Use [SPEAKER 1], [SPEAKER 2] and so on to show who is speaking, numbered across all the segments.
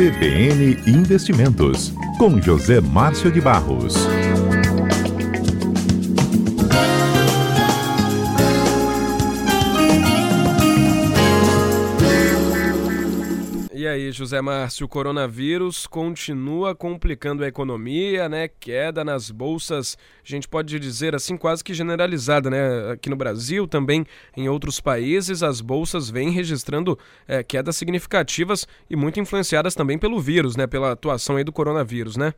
[SPEAKER 1] CBN Investimentos, com José Márcio de Barros.
[SPEAKER 2] José Márcio, o coronavírus continua complicando a economia, né? Queda nas bolsas, a gente pode dizer assim, quase que generalizada, né? Aqui no Brasil, também em outros países, as bolsas vêm registrando é, quedas significativas e muito influenciadas também pelo vírus, né? Pela atuação aí do coronavírus, né?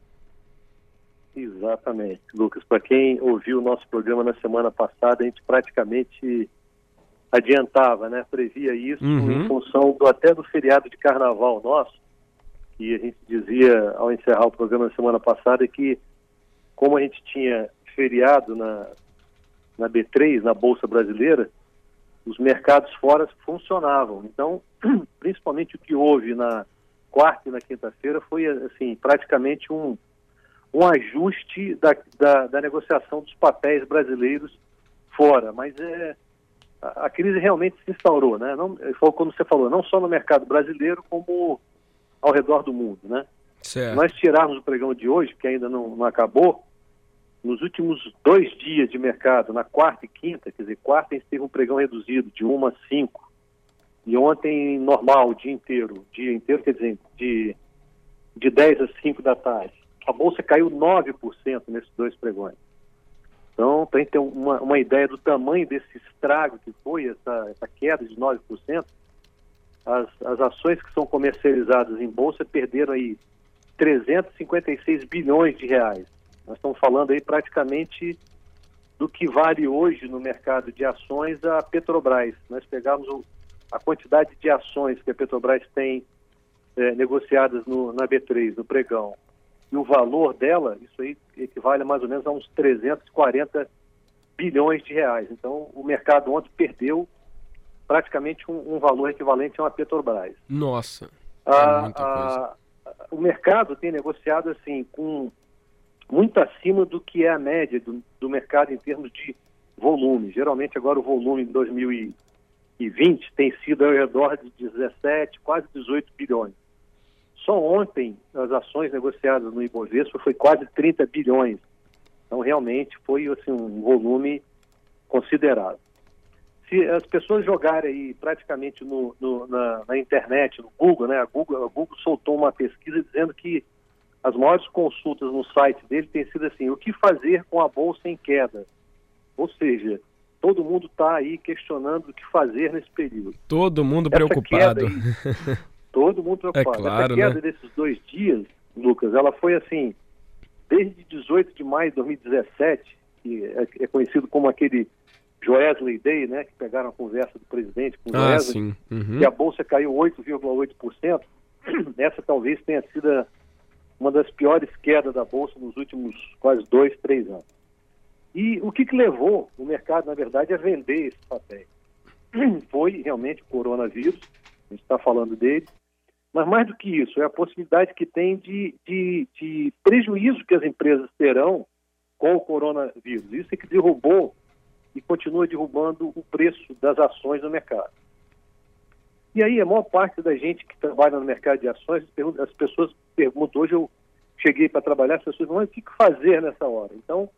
[SPEAKER 3] Exatamente, Lucas. Para quem ouviu o nosso programa na semana passada, a gente praticamente adiantava, né, previa isso uhum. em função do, até do feriado de carnaval nosso, que a gente dizia ao encerrar o programa na semana passada que como a gente tinha feriado na, na B3, na Bolsa Brasileira, os mercados fora funcionavam. Então, principalmente o que houve na quarta e na quinta-feira foi assim praticamente um, um ajuste da, da, da negociação dos papéis brasileiros fora. Mas é, a, crise realmente se instaurou, né? Não, como você falou, não só no mercado brasileiro, como ao redor do mundo, né?
[SPEAKER 2] Certo.
[SPEAKER 3] Nós tirarmos o pregão de hoje, que ainda não, não acabou, nos últimos dois dias de mercado, na quarta e quinta, quer dizer, quarta a gente teve um pregão reduzido de 1 a 5, e ontem normal, o dia inteiro, dia inteiro, quer dizer, de, de 10 a 5 da tarde. A bolsa caiu 9% nesses dois pregões. Então, para a gente ter uma, uma ideia do tamanho desse estrago que foi, essa, essa queda de 9%, as, as ações que são comercializadas em bolsa perderam aí 356 bilhões de reais. Nós estamos falando aí praticamente do que vale hoje no mercado de ações a Petrobras. Nós pegamos o, a quantidade de ações que a Petrobras tem é, negociadas no, na B3, no pregão, e o valor dela, isso aí equivale a mais ou menos a uns 340 bilhões de reais. Então, o mercado ontem perdeu praticamente um, um valor equivalente a uma Petrobras.
[SPEAKER 2] Nossa.
[SPEAKER 3] A, a, o mercado tem negociado assim com muito acima do que é a média do, do mercado em termos de volume. Geralmente agora o volume em 2020 tem sido ao redor de 17, quase 18 bilhões. Só ontem, as ações negociadas no Ibovespa foi quase 30 bilhões. Então, realmente, foi assim, um volume considerável. Se as pessoas jogarem aí praticamente no, no, na, na, internet, no Google, né? A Google, a Google soltou uma pesquisa dizendo que as maiores consultas no site dele têm sido assim, o que fazer com a bolsa em queda? Ou seja, todo mundo está aí questionando o que fazer nesse período.
[SPEAKER 2] Todo mundo Essa preocupado.
[SPEAKER 3] Todo mundo preocupado.
[SPEAKER 2] É claro,
[SPEAKER 3] Essa queda
[SPEAKER 2] né?
[SPEAKER 3] desses dois dias, Lucas, ela foi assim, desde 18 de maio de 2017, que é, é conhecido como aquele Joesley Day, né, que pegaram a conversa do presidente com o
[SPEAKER 2] ah,
[SPEAKER 3] Joesley,
[SPEAKER 2] uhum.
[SPEAKER 3] que a bolsa caiu 8,8%. Essa talvez tenha sido uma das piores quedas da bolsa nos últimos quase dois, três anos. E o que, que levou o mercado, na verdade, a vender esse papel? Foi realmente o coronavírus, a gente está falando dele, mas mais do que isso, é a possibilidade que tem de, de, de prejuízo que as empresas terão com o coronavírus. Isso é que derrubou e continua derrubando o preço das ações no mercado. E aí, a maior parte da gente que trabalha no mercado de ações, as pessoas perguntam, hoje eu cheguei para trabalhar, as pessoas falam, o que fazer nessa hora? Então,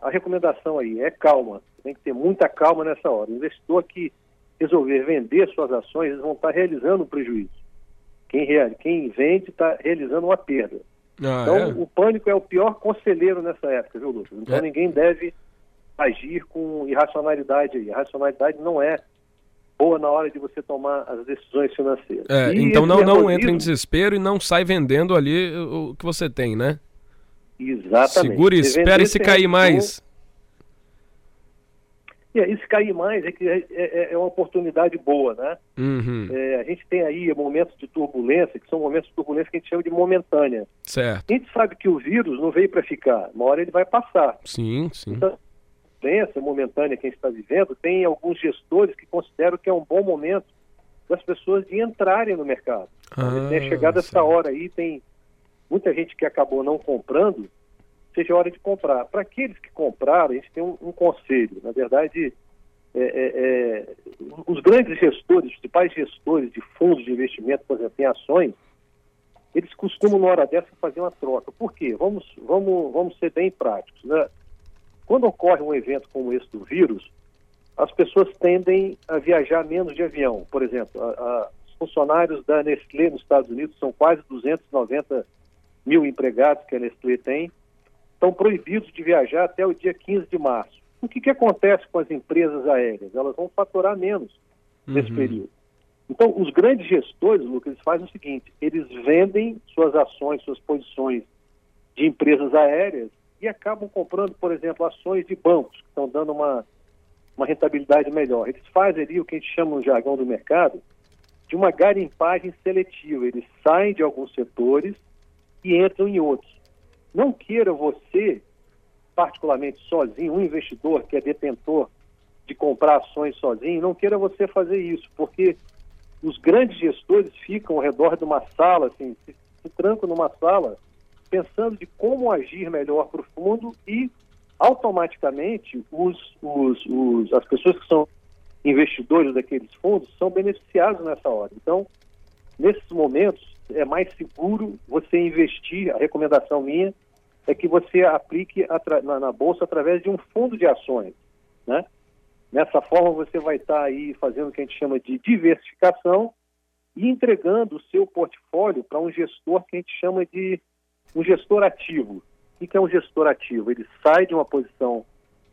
[SPEAKER 3] a recomendação aí é calma, tem que ter muita calma nessa hora. O investidor que resolver vender suas ações, eles vão estar realizando um prejuízo. Quem, quem vende está realizando uma perda.
[SPEAKER 2] Ah,
[SPEAKER 3] então,
[SPEAKER 2] é?
[SPEAKER 3] o pânico é o pior conselheiro nessa época, viu, Lucas? Então,
[SPEAKER 2] É.
[SPEAKER 3] ninguém deve agir com irracionalidade aí. A racionalidade não é boa na hora de você tomar as decisões financeiras.
[SPEAKER 2] É, então não, não entra em desespero e não sai vendendo ali o que você tem, né?
[SPEAKER 3] Exatamente.
[SPEAKER 2] Segure,
[SPEAKER 3] Se
[SPEAKER 2] espere se cair mais.
[SPEAKER 3] E aí, se cair mais, é que é, é- é uma oportunidade boa, né?
[SPEAKER 2] Uhum,
[SPEAKER 3] É, a gente tem aí momentos de turbulência, que são momentos de turbulência que a gente chama de momentânea.
[SPEAKER 2] certo.
[SPEAKER 3] A gente sabe que o vírus não veio para ficar, uma hora ele vai passar.
[SPEAKER 2] Sim, sim.
[SPEAKER 3] Então, a doença momentânea que a gente está vivendo, tem alguns gestores que consideram que é um bom momento das pessoas de entrarem no mercado.
[SPEAKER 2] Ah,
[SPEAKER 3] tem chegado essa
[SPEAKER 2] certo.
[SPEAKER 3] hora aí, tem muita gente que acabou não comprando, seja hora de comprar. Para aqueles que compraram, a gente tem um, um conselho. Na verdade, é, é, é, os grandes gestores, os principais gestores de fundos de investimento, por exemplo, em ações, eles costumam, na hora dessa, fazer uma troca. Por quê? Vamos, vamos, vamos ser bem práticos. Né? Quando ocorre um evento como esse do vírus, as pessoas tendem a viajar menos de avião. Por exemplo, a, a, os funcionários da Nestlé nos Estados Unidos são quase 290 mil empregados que a Nestlé tem, estão proibidos de viajar até o dia 15 de março. O que, que acontece com as empresas aéreas? Elas vão faturar menos nesse uhum. período. Então, os grandes gestores, Lucas, eles fazem o seguinte: eles vendem suas ações, suas posições de empresas aéreas e acabam comprando, por exemplo, ações de bancos que estão dando uma, uma rentabilidade melhor. Eles fazem ali o que a gente chama no jargão do mercado de uma garimpagem seletiva. Eles saem de alguns setores e entram em outros. Não queira você, particularmente sozinho, um investidor que é detentor de comprar ações sozinho, não queira você fazer isso, porque os grandes gestores ficam ao redor de uma sala, assim, se, se trancam numa sala, pensando de como agir melhor para o fundo e automaticamente os, os, os, as pessoas que são investidores daqueles fundos são beneficiados nessa hora. Então, nesses momentos, é mais seguro você investir, a recomendação minha é que você aplique na, na, Bolsa através de um fundo de ações, né? Nessa forma você vai estar aí fazendo o que a gente chama de diversificação e entregando o seu portfólio para um gestor que a gente chama de um gestor ativo. O que é um gestor ativo? Ele sai de uma posição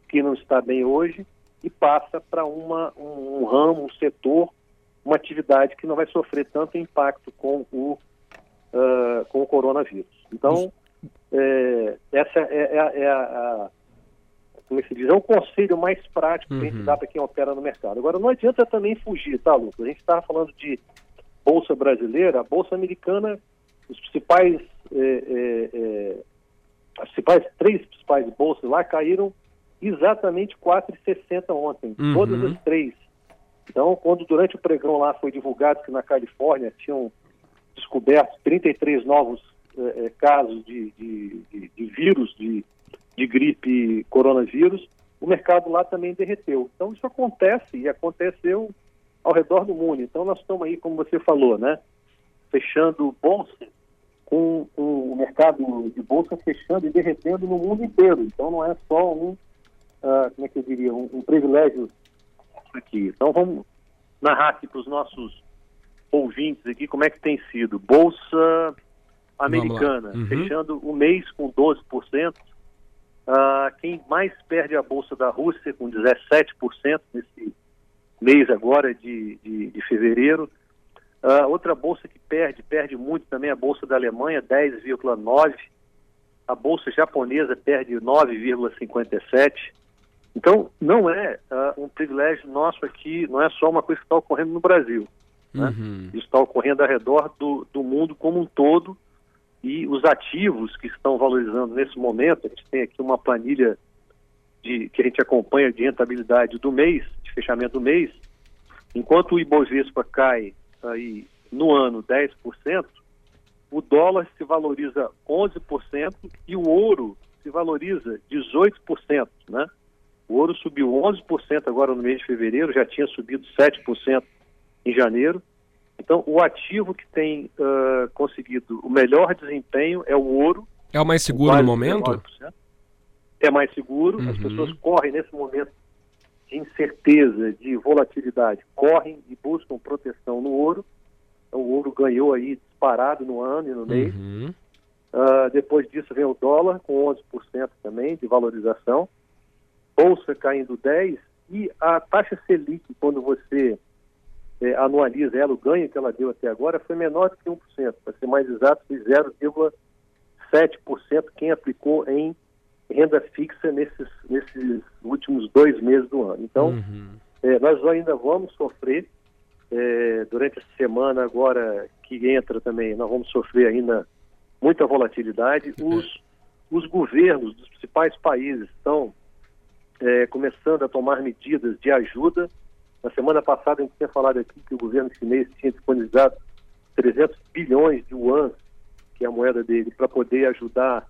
[SPEAKER 3] que não está bem hoje e passa para uma um, um ramo, um setor, uma atividade que não vai sofrer tanto impacto com o uh, com o coronavírus. Então, é, essa é, é, é a, a, como é se diz, é o conselho mais prático uhum. que a gente uhum. dá para quem opera no mercado. Agora, não adianta também fugir, tá, Lucas? A gente estava falando de Bolsa Brasileira, a Bolsa Americana, os principais, é, é as principais, três principais bolsas lá caíram exatamente 4,60 ontem, uhum. todas as três. Então, quando durante o pregão lá foi divulgado que na Califórnia tinham descoberto 33 novos é, casos de, de, de, de vírus, de, de gripe coronavírus, o mercado lá também derreteu. Então isso acontece e aconteceu ao redor do mundo. Então nós estamos aí, como você falou, né, fechando bolsa com, com o mercado de bolsa fechando e derretendo no mundo inteiro. Então não é só um, uh, como é que eu diria, um, um privilégio aqui. Então vamos narrar aqui para os nossos ouvintes aqui como é que tem sido. Bolsa americana, uhum. fechando o mês com 12%. Uh, ah, quem mais perde a bolsa da Rússia, com 17% nesse mês agora de, de, de fevereiro. Uh, outra bolsa que perde, perde muito também a bolsa da Alemanha, 10,9%. A bolsa japonesa perde 9,57%. Então, não é uh, um privilégio nosso aqui, não é só uma coisa que está ocorrendo no Brasil. Né? Uhum. Isso está ocorrendo ao redor do, do mundo como um todo e os ativos que estão valorizando nesse momento, a gente tem aqui uma planilha de, que a gente acompanha de rentabilidade do mês, de fechamento do mês, enquanto o Ibovespa cai aí no ano 10%, o dólar se valoriza 11% e o ouro se valoriza 18%, né? O ouro subiu 11% agora no mês de fevereiro, já tinha subido 7% em janeiro. Então, o ativo que tem uh, conseguido o melhor desempenho é o ouro.
[SPEAKER 2] É o mais seguro no momento?
[SPEAKER 3] É mais seguro. Uhum. As pessoas correm nesse momento de incerteza, de volatilidade, correm e buscam proteção no ouro. Então, o ouro ganhou aí disparado no ano e no mês. Uhum. Uh, depois disso vem o dólar com 11% também de valorização. Bolsa caindo 10% e a taxa Selic, quando você é, anualiza ela, o ganho que ela deu até agora foi menor do que 1%. Para ser mais exato, foi 0,7% quem aplicou em renda fixa nesses, nesses últimos dois meses do ano. Então, uhum. é, nós ainda vamos sofrer é, durante essa semana agora que entra também, nós vamos sofrer ainda muita volatilidade. Os, os governos dos principais países estão é, começando a tomar medidas de ajuda na semana passada a gente tinha falado aqui que o governo chinês tinha disponibilizado 300 bilhões de yuan, que é a moeda dele, para poder ajudar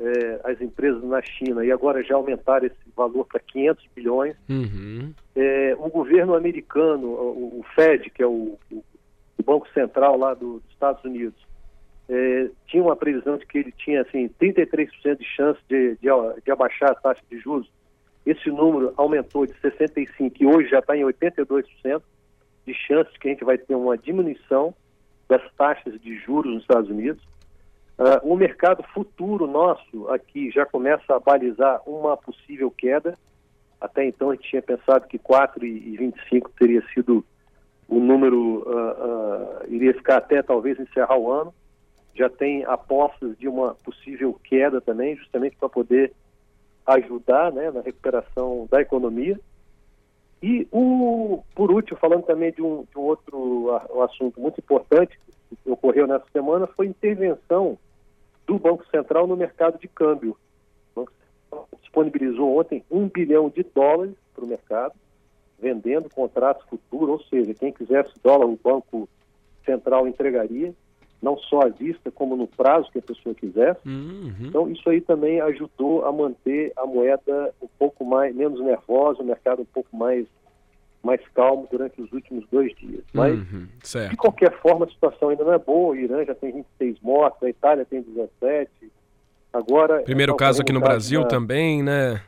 [SPEAKER 3] é, as empresas na China e agora já aumentar esse valor para 500 bilhões. Uhum. É, o governo americano, o, o, Fed, que é o, o, Banco Central lá do, dos Estados Unidos, é, tinha uma previsão de que ele tinha assim 33% de chance de, de, de, abaixar a taxa de juros. Esse número aumentou de 65% e hoje já está em 82% de chance que a gente vai ter uma diminuição das taxas de juros nos Estados Unidos. Uh, o mercado futuro nosso aqui já começa a balizar uma possível queda. Até então a gente tinha pensado que 4,25 teria sido o número, uh, uh, iria ficar até talvez encerrar o ano já tem apostas de uma possível queda também, justamente para poder ajudar né, na recuperação da economia. E, o, por último, falando também de um, de um outro um assunto muito importante que ocorreu nessa semana, foi a intervenção do Banco Central no mercado de câmbio. O Banco Central disponibilizou ontem um bilhão de dólares para o mercado, vendendo contratos futuros, ou seja, quem quisesse dólar, o Banco Central entregaria não só à vista, como no prazo que a pessoa quisesse. Uhum. Então, isso aí também ajudou a manter a moeda um pouco mais, menos nervosa, o mercado um pouco mais, mais calmo durante os últimos dois dias. Mas, uhum. de qualquer forma, a situação ainda não é boa. O Irã já tem 26 mortos, a Itália tem 17. Agora.
[SPEAKER 2] Primeiro caso aqui no Brasil na... também, né?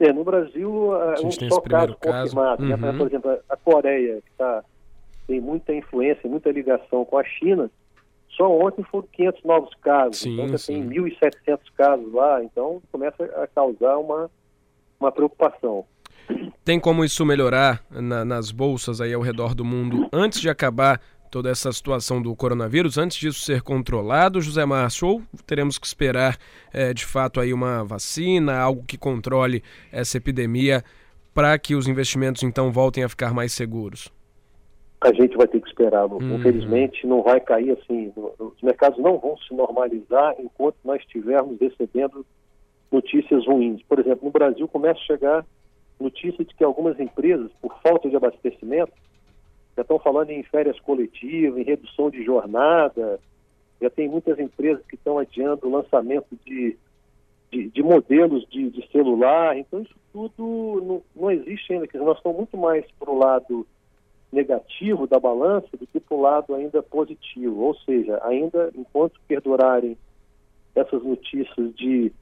[SPEAKER 3] É, no Brasil, é um só caso confirmado. Né? Uhum. Né? Por exemplo, a Coreia, que está tem muita influência, muita ligação com a China, só ontem foram 500 novos casos. Sim, então você sim. tem 1.700 casos lá, então começa a causar uma, uma preocupação.
[SPEAKER 2] Tem como isso melhorar na, nas bolsas aí ao redor do mundo antes de acabar toda essa situação do coronavírus, antes disso ser controlado, José Márcio, ou teremos que esperar é, de fato aí uma vacina, algo que controle essa epidemia para que os investimentos então voltem a ficar mais seguros?
[SPEAKER 3] A gente vai ter que esperar. Uhum. Infelizmente, não vai cair assim. Os mercados não vão se normalizar enquanto nós estivermos recebendo notícias ruins. Por exemplo, no Brasil começa a chegar notícia de que algumas empresas, por falta de abastecimento, já estão falando em férias coletivas, em redução de jornada. Já tem muitas empresas que estão adiando o lançamento de, de, de modelos de, de, celular. Então, isso tudo não, não existe ainda. Nós estamos muito mais para o lado negativo da balança do que para o lado ainda positivo. Ou seja, ainda enquanto perdurarem essas notícias de,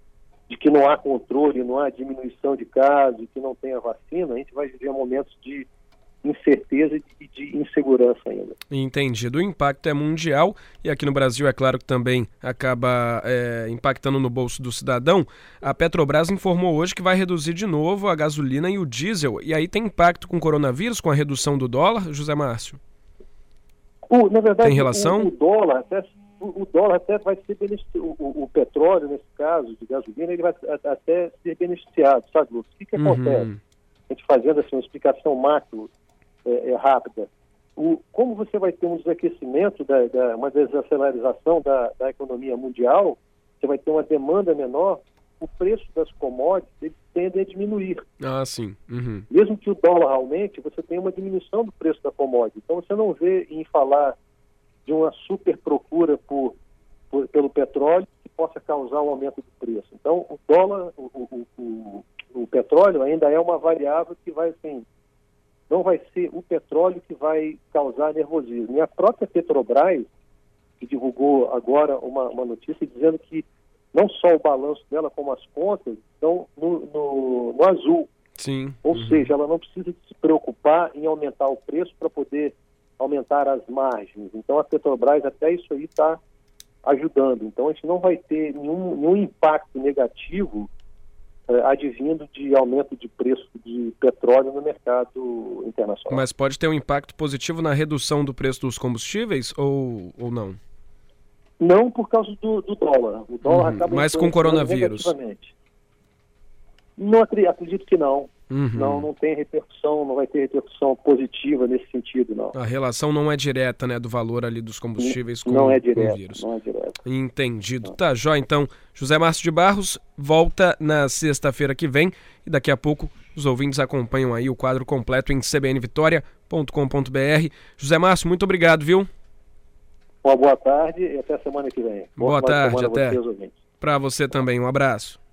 [SPEAKER 3] de que não há controle, não há diminuição de casos, que não tem a vacina, a gente vai viver momentos de incerteza e de insegurança ainda.
[SPEAKER 2] Entendido. O impacto é mundial e aqui no Brasil, é claro que também acaba é, impactando no bolso do cidadão. A Petrobras informou hoje que vai reduzir de novo a gasolina e o diesel. E aí tem impacto com o coronavírus, com a redução do dólar, José Márcio?
[SPEAKER 3] O, na verdade, tem relação? O, o dólar até o, dólar até vai ser beneficiado, o, o, petróleo, nesse caso, de gasolina, ele vai até ser beneficiado, sabe, O que, que uhum. acontece? A gente fazendo assim, uma explicação macro é, é, rápida. O, como você vai ter um desaquecimento, da, da, uma desaceleração da, da economia mundial, você vai ter uma demanda menor, o preço das commodities tende a diminuir.
[SPEAKER 2] Ah, sim. Uhum.
[SPEAKER 3] Mesmo que o dólar aumente, você tem uma diminuição do preço da commodity. Então você não vê em falar de uma super procura por, por pelo petróleo que possa causar um aumento do preço. Então o dólar, o, o, o, o petróleo ainda é uma variável que vai assim, não vai ser o petróleo que vai causar nervosismo. E a própria Petrobras, que divulgou agora uma, uma notícia dizendo que não só o balanço dela, como as contas, estão no, no, no azul.
[SPEAKER 2] Sim.
[SPEAKER 3] Ou uhum. seja, ela não precisa se preocupar em aumentar o preço para poder aumentar as margens. Então a Petrobras até isso aí está ajudando. Então a gente não vai ter nenhum, nenhum impacto negativo advindo de aumento de preço de petróleo no mercado internacional.
[SPEAKER 2] Mas pode ter um impacto positivo na redução do preço dos combustíveis ou, ou não?
[SPEAKER 3] Não por causa do, do dólar. O dólar
[SPEAKER 2] uhum. acaba Mas com o coronavírus.
[SPEAKER 3] Não acredito que não. Uhum. Não, não tem repercussão, não vai ter repercussão positiva nesse sentido, não.
[SPEAKER 2] A relação não é direta, né, do valor ali dos combustíveis com,
[SPEAKER 3] não é o vírus. Não é direto.
[SPEAKER 2] Entendido. Não. Tá, jó. Então, José Márcio de Barros volta na sexta-feira que vem e daqui a pouco os ouvintes acompanham aí o quadro completo em cbnvitoria.com.br. José Márcio, muito obrigado, viu?
[SPEAKER 3] Uma boa tarde e até semana que vem.
[SPEAKER 2] Boa, boa tarde, até. Para você também, um abraço.